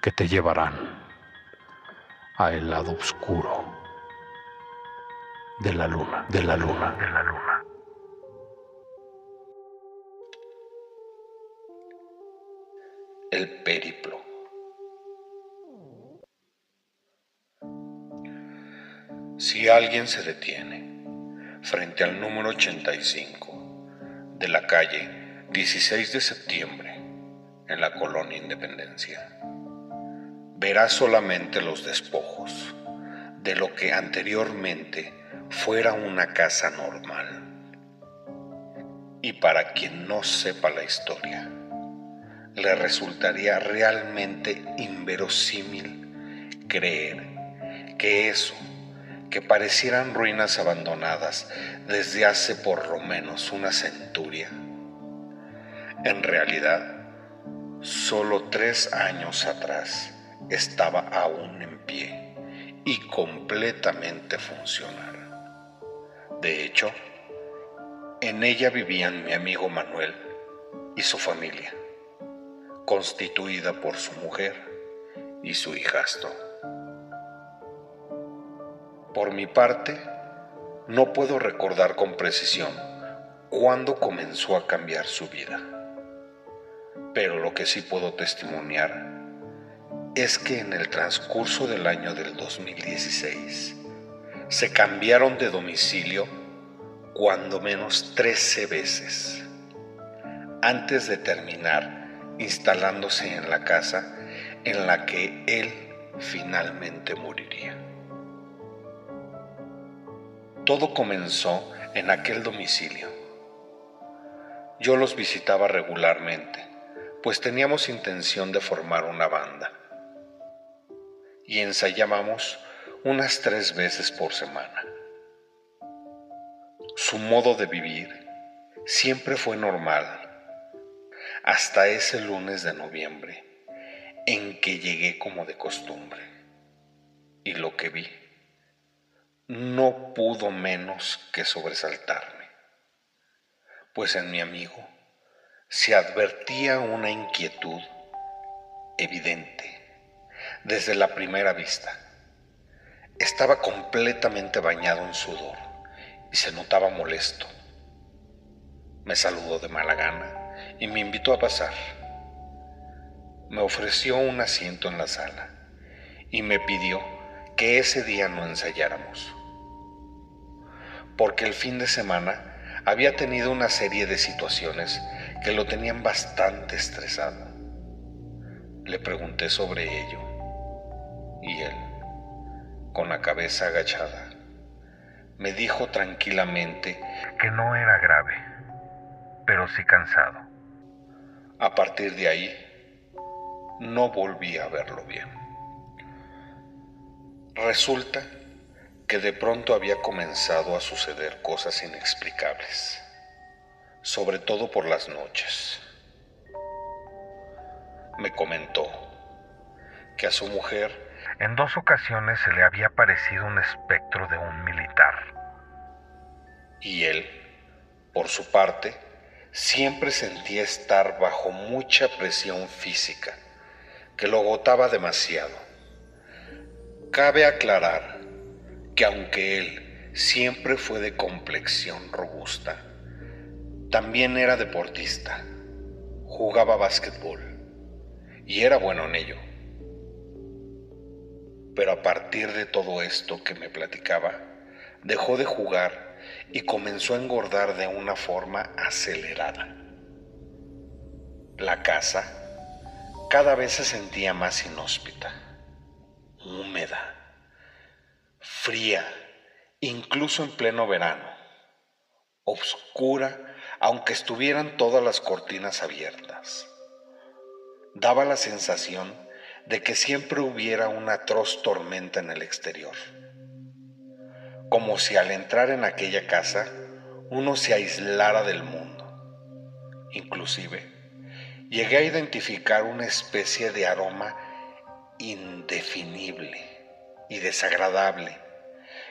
que te llevarán a el lado oscuro de la luna, de la luna, de la luna. El periplo. Si alguien se detiene frente al número 85 de la calle 16 de septiembre en la colonia Independencia, verá solamente los despojos de lo que anteriormente fuera una casa normal. Y para quien no sepa la historia, le resultaría realmente inverosímil creer que eso, que parecieran ruinas abandonadas desde hace por lo menos una centuria, en realidad, solo tres años atrás estaba aún en pie y completamente funcional. De hecho, en ella vivían mi amigo Manuel y su familia constituida por su mujer y su hijastro. Por mi parte, no puedo recordar con precisión cuándo comenzó a cambiar su vida, pero lo que sí puedo testimoniar es que en el transcurso del año del 2016 se cambiaron de domicilio cuando menos 13 veces antes de terminar instalándose en la casa en la que él finalmente moriría. Todo comenzó en aquel domicilio. Yo los visitaba regularmente, pues teníamos intención de formar una banda. Y ensayábamos unas tres veces por semana. Su modo de vivir siempre fue normal hasta ese lunes de noviembre en que llegué como de costumbre. Y lo que vi no pudo menos que sobresaltarme, pues en mi amigo se advertía una inquietud evidente desde la primera vista. Estaba completamente bañado en sudor y se notaba molesto. Me saludó de mala gana y me invitó a pasar. Me ofreció un asiento en la sala y me pidió que ese día no ensayáramos, porque el fin de semana había tenido una serie de situaciones que lo tenían bastante estresado. Le pregunté sobre ello y él, con la cabeza agachada, me dijo tranquilamente que no era grave, pero sí cansado. A partir de ahí, no volví a verlo bien. Resulta que de pronto había comenzado a suceder cosas inexplicables, sobre todo por las noches. Me comentó que a su mujer en dos ocasiones se le había parecido un espectro de un militar. Y él, por su parte, siempre sentía estar bajo mucha presión física, que lo agotaba demasiado. Cabe aclarar que aunque él siempre fue de complexión robusta, también era deportista, jugaba básquetbol y era bueno en ello. Pero a partir de todo esto que me platicaba, dejó de jugar y comenzó a engordar de una forma acelerada. La casa cada vez se sentía más inhóspita, húmeda, fría, incluso en pleno verano, oscura, aunque estuvieran todas las cortinas abiertas. Daba la sensación de que siempre hubiera una atroz tormenta en el exterior, como si al entrar en aquella casa uno se aislara del mundo. Inclusive, llegué a identificar una especie de aroma indefinible y desagradable,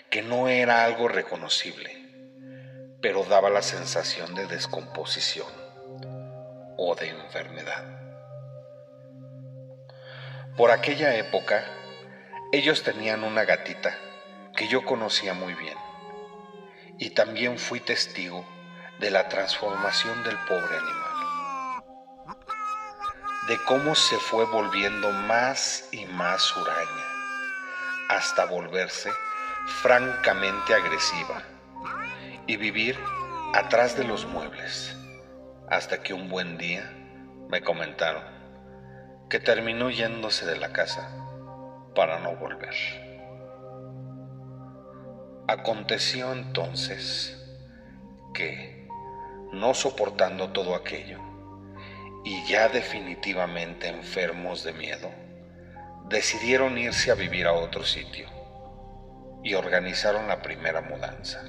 que no era algo reconocible, pero daba la sensación de descomposición o de enfermedad. Por aquella época, ellos tenían una gatita que yo conocía muy bien. Y también fui testigo de la transformación del pobre animal, de cómo se fue volviendo más y más huraña, hasta volverse francamente agresiva y vivir atrás de los muebles, hasta que un buen día me comentaron que terminó yéndose de la casa para no volver. Aconteció entonces que, no soportando todo aquello, y ya definitivamente enfermos de miedo, decidieron irse a vivir a otro sitio y organizaron la primera mudanza.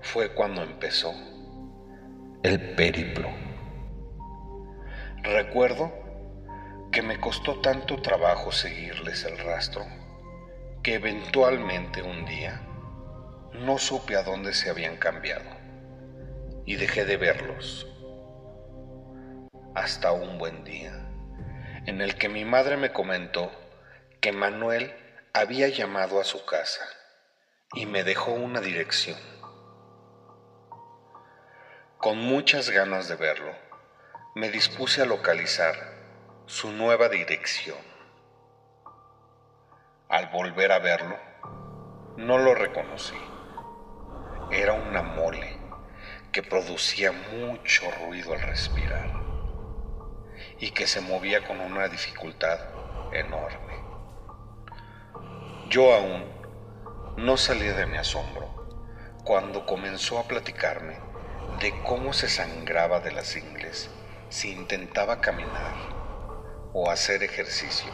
Fue cuando empezó el periplo. Recuerdo que me costó tanto trabajo seguirles el rastro que eventualmente un día no supe a dónde se habían cambiado y dejé de verlos. Hasta un buen día en el que mi madre me comentó que Manuel había llamado a su casa y me dejó una dirección. Con muchas ganas de verlo, me dispuse a localizar su nueva dirección. Al volver a verlo, no lo reconocí. Era una mole que producía mucho ruido al respirar y que se movía con una dificultad enorme. Yo aún no salí de mi asombro cuando comenzó a platicarme de cómo se sangraba de las ingles si intentaba caminar o hacer ejercicio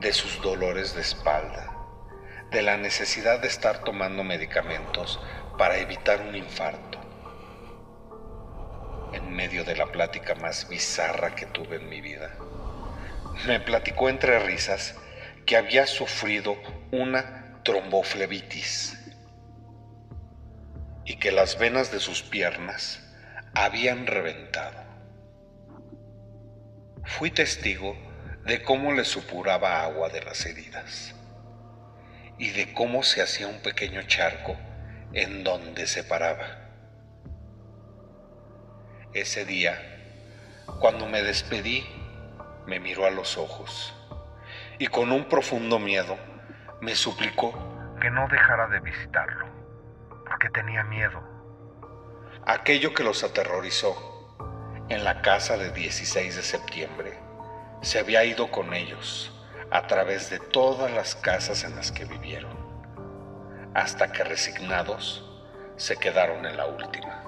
de sus dolores de espalda, de la necesidad de estar tomando medicamentos para evitar un infarto. En medio de la plática más bizarra que tuve en mi vida, me platicó entre risas que había sufrido una tromboflebitis y que las venas de sus piernas habían reventado. Fui testigo de cómo le supuraba agua de las heridas y de cómo se hacía un pequeño charco en donde se paraba. Ese día, cuando me despedí, me miró a los ojos y con un profundo miedo me suplicó que no dejara de visitarlo, porque tenía miedo. Aquello que los aterrorizó en la casa de 16 de septiembre se había ido con ellos a través de todas las casas en las que vivieron, hasta que resignados se quedaron en la última.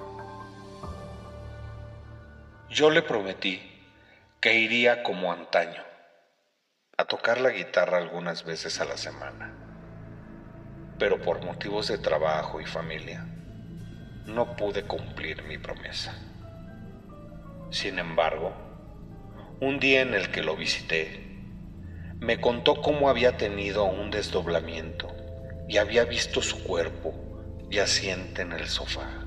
Yo le prometí que iría como antaño, a tocar la guitarra algunas veces a la semana, pero por motivos de trabajo y familia no pude cumplir mi promesa. Sin embargo, un día en el que lo visité, me contó cómo había tenido un desdoblamiento y había visto su cuerpo yaciente en el sofá.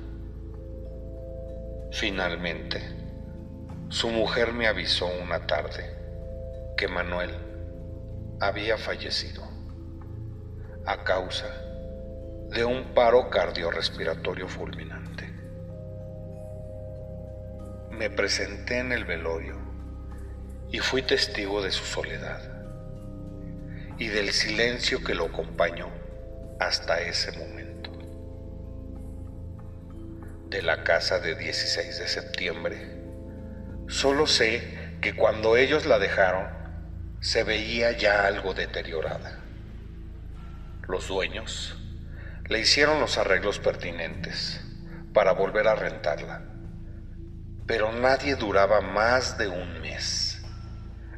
Finalmente, su mujer me avisó una tarde que Manuel había fallecido a causa de un paro cardiorrespiratorio fulminante. Me presenté en el velorio y fui testigo de su soledad y del silencio que lo acompañó hasta ese momento. De la casa de 16 de septiembre, solo sé que cuando ellos la dejaron, se veía ya algo deteriorada. Los dueños le hicieron los arreglos pertinentes para volver a rentarla, pero nadie duraba más de un mes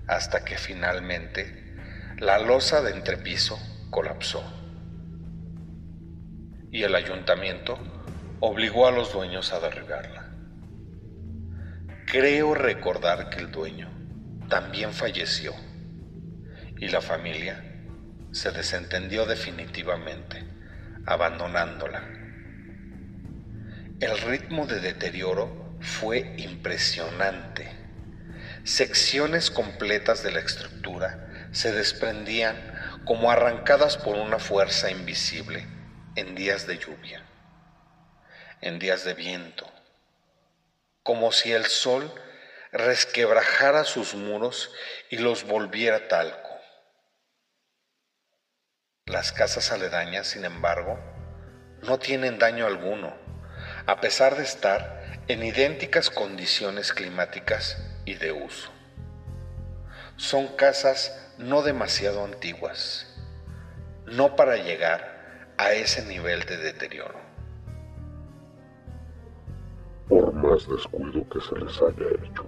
hasta que finalmente la losa de entrepiso colapsó y el ayuntamiento obligó a los dueños a derribarla. Creo recordar que el dueño también falleció y la familia se desentendió definitivamente, abandonándola. El ritmo de deterioro fue impresionante. Secciones completas de la estructura se desprendían como arrancadas por una fuerza invisible en días de lluvia, en días de viento, como si el sol resquebrajara sus muros y los volviera talco. Las casas aledañas, sin embargo, no tienen daño alguno, a pesar de estar en idénticas condiciones climáticas y de uso. Son casas no demasiado antiguas, no para llegar a ese nivel de deterioro. Por más descuido que se les haya hecho.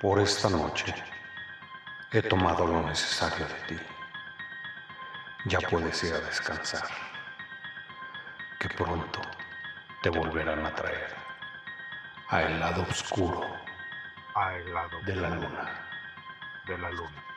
Por esta noche He tomado lo necesario de ti. Ya puedes ir a descansar, que pronto te volverán a traer a el lado oscuro a el lado de la luna. De la luna.